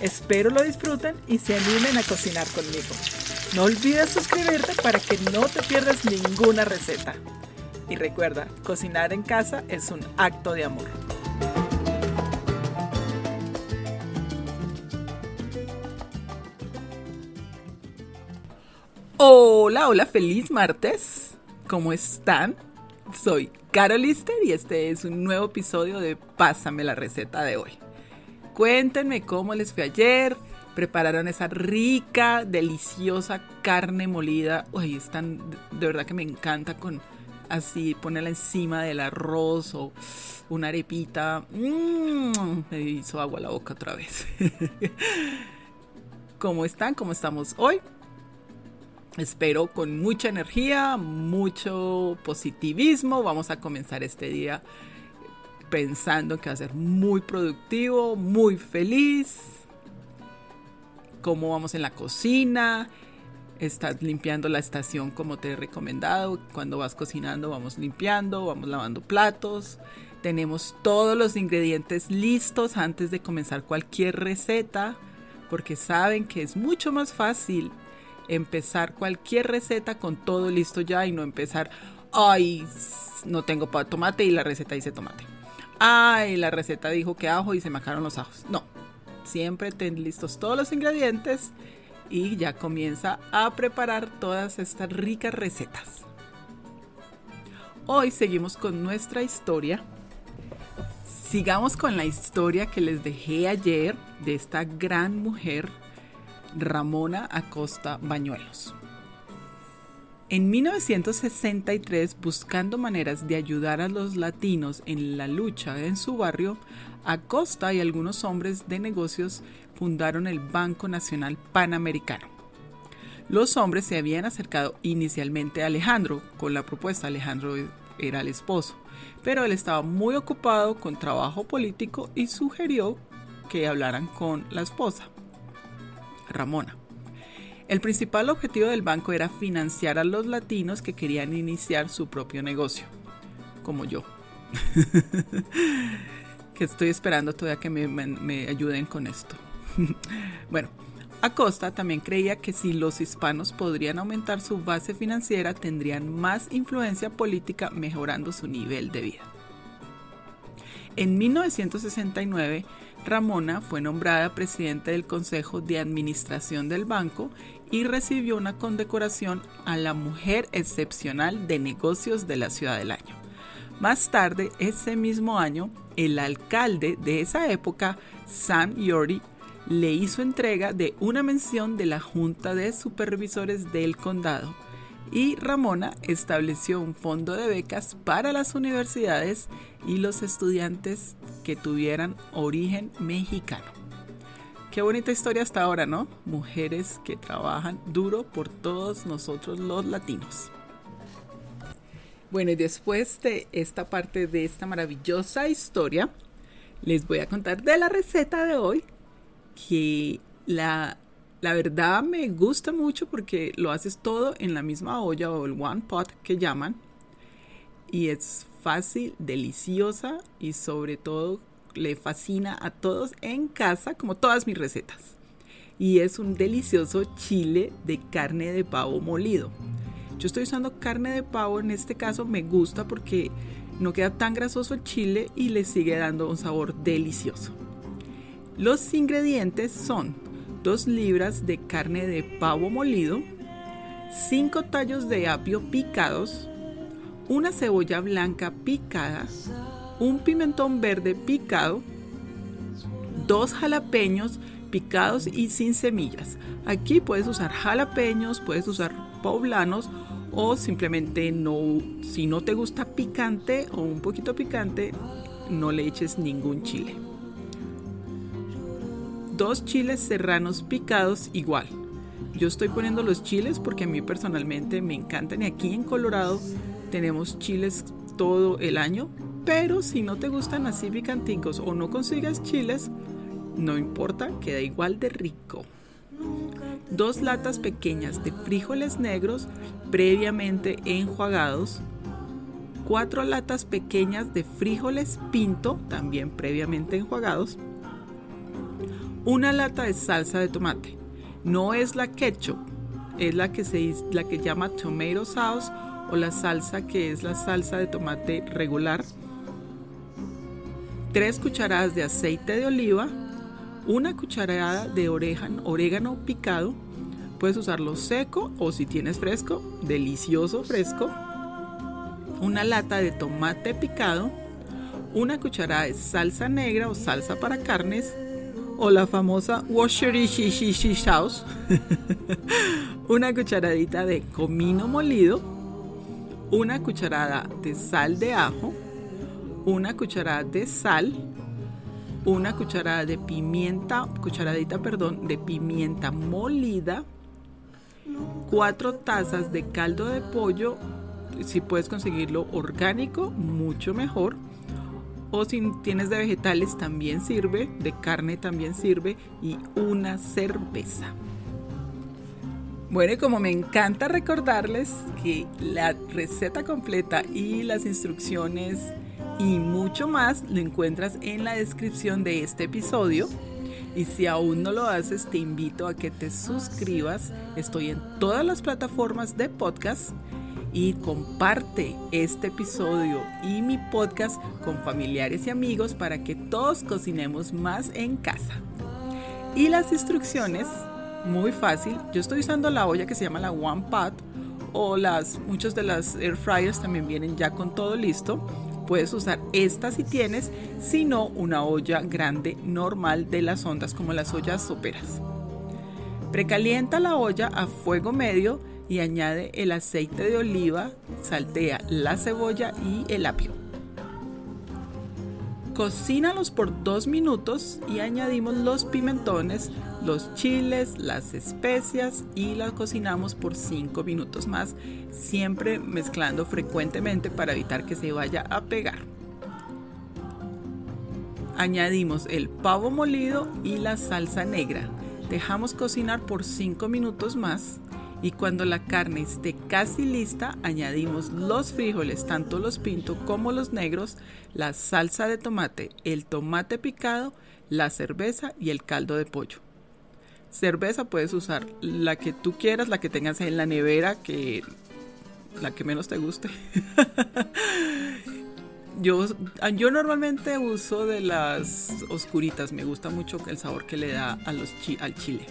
Espero lo disfruten y se animen a cocinar conmigo. No olvides suscribirte para que no te pierdas ninguna receta. Y recuerda, cocinar en casa es un acto de amor. Hola, hola, feliz martes. ¿Cómo están? Soy Carol Lister y este es un nuevo episodio de Pásame la receta de hoy. Cuéntenme cómo les fue ayer. Prepararon esa rica, deliciosa carne molida. Uy, están, de verdad que me encanta con así ponerla encima del arroz o una arepita. Mm, me hizo agua la boca otra vez. ¿Cómo están? ¿Cómo estamos hoy? Espero con mucha energía, mucho positivismo. Vamos a comenzar este día pensando que va a ser muy productivo, muy feliz. Cómo vamos en la cocina. Estás limpiando la estación como te he recomendado. Cuando vas cocinando vamos limpiando, vamos lavando platos. Tenemos todos los ingredientes listos antes de comenzar cualquier receta porque saben que es mucho más fácil empezar cualquier receta con todo listo ya y no empezar, ay, no tengo tomate y la receta dice tomate. Ay, la receta dijo que ajo y se me los ajos. No, siempre ten listos todos los ingredientes y ya comienza a preparar todas estas ricas recetas. Hoy seguimos con nuestra historia. Sigamos con la historia que les dejé ayer de esta gran mujer Ramona Acosta Bañuelos. En 1963, buscando maneras de ayudar a los latinos en la lucha en su barrio, Acosta y algunos hombres de negocios fundaron el Banco Nacional Panamericano. Los hombres se habían acercado inicialmente a Alejandro con la propuesta, Alejandro era el esposo, pero él estaba muy ocupado con trabajo político y sugirió que hablaran con la esposa. Ramona. El principal objetivo del banco era financiar a los latinos que querían iniciar su propio negocio, como yo, que estoy esperando todavía que me, ayuden con esto. bueno, Acosta también creía que si los hispanos podrían aumentar su base financiera, tendrían más influencia política mejorando su nivel de vida. En 1969, Ramona fue nombrada presidenta del Consejo de Administración del banco y recibió una condecoración a la Mujer Excepcional de Negocios de la Ciudad del Año. Más tarde, ese mismo año, el alcalde de esa época, Sam Yori, le hizo entrega de una mención de la Junta de Supervisores del Condado y Ramona estableció un fondo de becas para las universidades y los estudiantes que tuvieran origen mexicano. Qué bonita historia hasta ahora, ¿no? Mujeres que trabajan duro por todos nosotros los latinos. Bueno, y después de esta parte de esta maravillosa historia, les voy a contar de la receta de hoy, que la la verdad me gusta mucho porque lo haces todo en la misma olla o el one pot que llaman. Y es fácil, deliciosa y sobre todo le fascina a todos en casa como todas mis recetas. Y es un delicioso chile de carne de pavo molido. Yo estoy usando carne de pavo, en este caso me gusta porque no queda tan grasoso el chile y le sigue dando un sabor delicioso. Los ingredientes son 2 libras de carne de pavo molido, 5 tallos de apio picados, una cebolla blanca picada, un pimentón verde picado, dos jalapeños picados y sin semillas. Aquí puedes usar jalapeños, puedes usar poblanos o simplemente no, si no te gusta picante o un poquito picante, no le eches ningún chile dos chiles serranos picados igual. Yo estoy poniendo los chiles porque a mí personalmente me encantan y aquí en Colorado tenemos chiles todo el año, pero si no te gustan así picanticos o no consigas chiles, no importa, queda igual de rico. Dos latas pequeñas de frijoles negros previamente enjuagados. Cuatro latas pequeñas de frijoles pinto, también previamente enjuagados. Una lata de salsa de tomate. No es la ketchup, es la que se la que llama tomato sauce o la salsa que es la salsa de tomate regular. Tres cucharadas de aceite de oliva, una cucharada de orégano picado. Puedes usarlo seco o si tienes fresco, delicioso fresco. Una lata de tomate picado, una cucharada de salsa negra o salsa para carnes o la famosa Worcestershire sauce, una cucharadita de comino molido, una cucharada de sal de ajo, una cucharada de sal, una cucharada de pimienta, cucharadita, perdón, de pimienta molida, cuatro tazas de caldo de pollo, si puedes conseguirlo orgánico, mucho mejor. O si tienes de vegetales también sirve, de carne también sirve y una cerveza. Bueno, y como me encanta recordarles que la receta completa y las instrucciones y mucho más lo encuentras en la descripción de este episodio. Y si aún no lo haces, te invito a que te suscribas. Estoy en todas las plataformas de podcast y comparte este episodio y mi podcast con familiares y amigos para que todos cocinemos más en casa. Y las instrucciones, muy fácil. Yo estoy usando la olla que se llama la One Pot o las muchas de las air fryers también vienen ya con todo listo. Puedes usar esta si tienes, si no una olla grande normal de las ondas como las ollas soperas. Precalienta la olla a fuego medio y añade el aceite de oliva, saltea la cebolla y el apio. Cocínalos por dos minutos y añadimos los pimentones, los chiles, las especias y las cocinamos por cinco minutos más, siempre mezclando frecuentemente para evitar que se vaya a pegar. Añadimos el pavo molido y la salsa negra. Dejamos cocinar por cinco minutos más y cuando la carne esté casi lista añadimos los frijoles, tanto los pinto como los negros, la salsa de tomate, el tomate picado, la cerveza y el caldo de pollo. Cerveza puedes usar la que tú quieras, la que tengas en la nevera, que la que menos te guste. yo, yo normalmente uso de las oscuritas, me gusta mucho el sabor que le da al chile.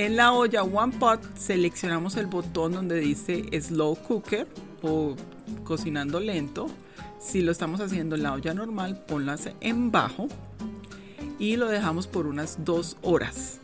En la olla One Pot seleccionamos el botón donde dice Slow Cooker o cocinando lento. Si lo estamos haciendo en la olla normal, ponla en bajo y lo dejamos por unas dos horas.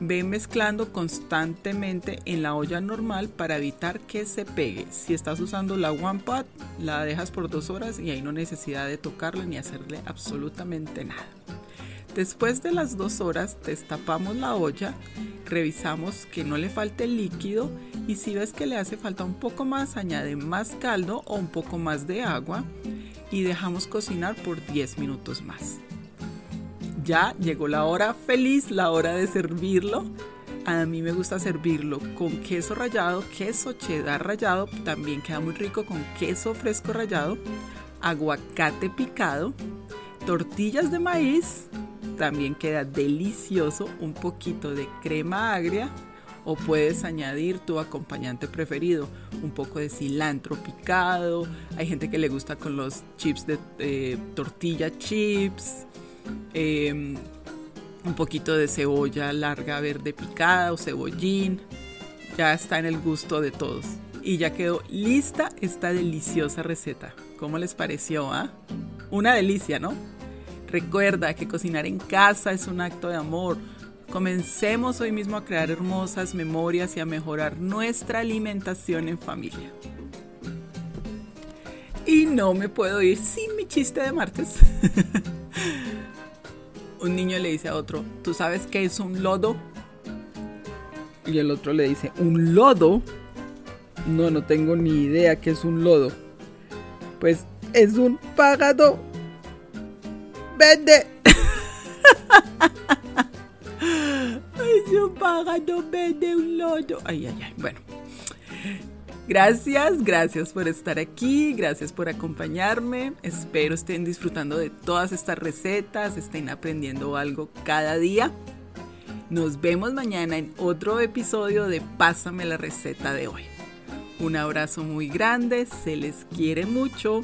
Ve mezclando constantemente en la olla normal para evitar que se pegue. Si estás usando la One Pot, la dejas por dos horas y hay no necesidad de tocarle ni hacerle absolutamente nada. Después de las dos horas destapamos la olla, revisamos que no le falte líquido y si ves que le hace falta un poco más añade más caldo o un poco más de agua y dejamos cocinar por 10 minutos más. Ya llegó la hora feliz, la hora de servirlo. A mí me gusta servirlo con queso rallado, queso cheddar rallado, también queda muy rico con queso fresco rallado, aguacate picado, tortillas de maíz, también queda delicioso un poquito de crema agria o puedes añadir tu acompañante preferido, un poco de cilantro picado, hay gente que le gusta con los chips de tortilla chips, em, un poquito de cebolla larga verde picada o cebollín, ya está en el gusto de todos. Y ya quedó lista esta deliciosa receta. ¿Cómo les pareció? Ah? Una delicia, ¿no? Recuerda que cocinar en casa es un acto de amor. Comencemos hoy mismo a crear hermosas memorias y a mejorar nuestra alimentación en familia. Y no me puedo ir sin mi chiste de martes. un niño le dice a otro, ¿tú sabes qué es un lodo? Y el otro le dice, ¿un lodo? No, no tengo ni idea qué es un lodo. Pues es un pájaro. Vende. es un pájaro, vende un lodo. Ay, ay, ay. Bueno. Gracias, gracias por estar aquí, gracias por acompañarme. Espero estén disfrutando de todas estas recetas, estén aprendiendo algo cada día. Nos vemos mañana en otro episodio de Pásame la receta de hoy. Un abrazo muy grande, se les quiere mucho.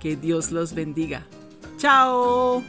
Que Dios los bendiga. Chao.